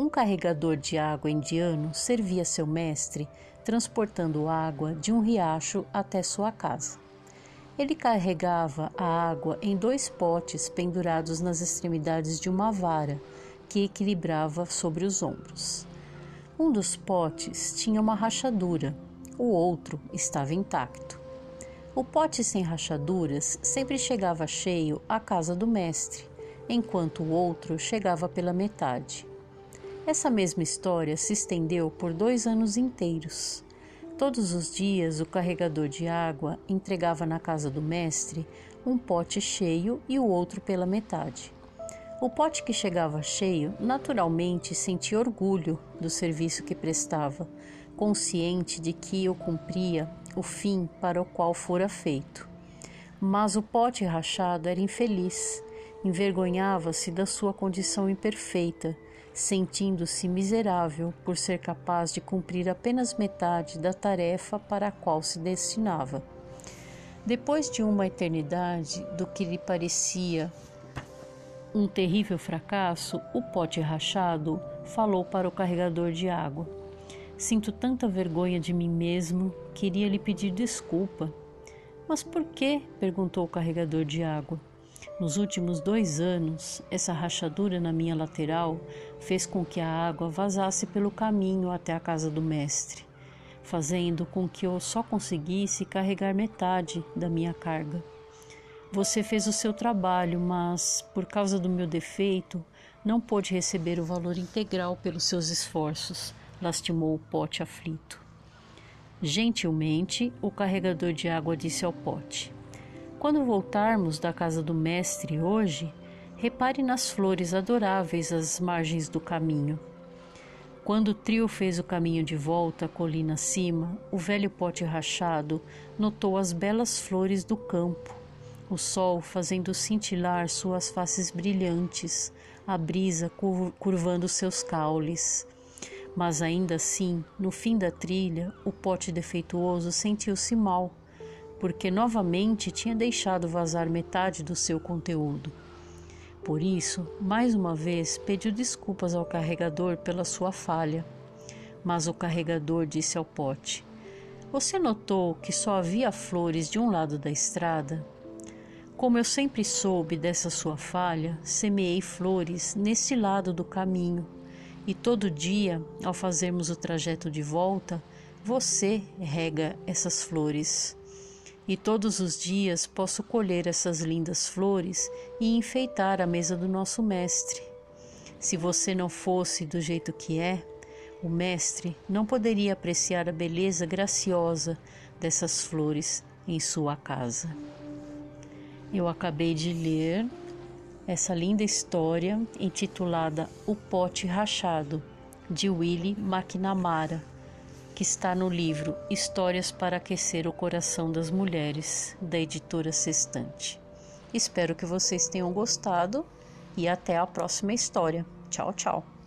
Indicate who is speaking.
Speaker 1: Um carregador de água indiano servia seu mestre transportando água de um riacho até sua casa. Ele carregava a água em dois potes pendurados nas extremidades de uma vara que equilibrava sobre os ombros. Um dos potes tinha uma rachadura, o outro estava intacto. O pote sem rachaduras sempre chegava cheio à casa do mestre, enquanto o outro chegava pela metade. Essa mesma história se estendeu por dois anos inteiros. Todos os dias, o carregador de água entregava na casa do mestre um pote cheio e o outro pela metade. O pote que chegava cheio naturalmente sentia orgulho do serviço que prestava, consciente de que eu cumpria o fim para o qual fora feito. Mas o pote rachado era infeliz, envergonhava-se da sua condição imperfeita sentindo-se miserável por ser capaz de cumprir apenas metade da tarefa para a qual se destinava. Depois de uma eternidade do que lhe parecia um terrível fracasso, o pote rachado falou para o carregador de água. Sinto tanta vergonha de mim mesmo, queria lhe pedir desculpa. Mas por que? perguntou o carregador de água. Nos últimos dois anos, essa rachadura na minha lateral fez com que a água vazasse pelo caminho até a casa do mestre, fazendo com que eu só conseguisse carregar metade da minha carga. Você fez o seu trabalho, mas, por causa do meu defeito, não pôde receber o valor integral pelos seus esforços, lastimou o pote aflito. Gentilmente, o carregador de água disse ao pote: quando voltarmos da casa do Mestre hoje, repare nas flores adoráveis às margens do caminho. Quando o trio fez o caminho de volta, colina acima, o velho pote rachado notou as belas flores do campo, o sol fazendo cintilar suas faces brilhantes, a brisa curvando seus caules. Mas ainda assim, no fim da trilha, o pote defeituoso sentiu-se mal porque novamente tinha deixado vazar metade do seu conteúdo. Por isso, mais uma vez, pediu desculpas ao carregador pela sua falha. Mas o carregador disse ao pote: Você notou que só havia flores de um lado da estrada? Como eu sempre soube dessa sua falha, semeei flores nesse lado do caminho, e todo dia, ao fazermos o trajeto de volta, você rega essas flores e todos os dias posso colher essas lindas flores e enfeitar a mesa do nosso Mestre. Se você não fosse do jeito que é, o Mestre não poderia apreciar a beleza graciosa dessas flores em sua casa. Eu acabei de ler essa linda história intitulada O Pote Rachado, de Willie McNamara que está no livro Histórias para Aquecer o Coração das Mulheres, da editora Sextante. Espero que vocês tenham gostado e até a próxima história. Tchau, tchau.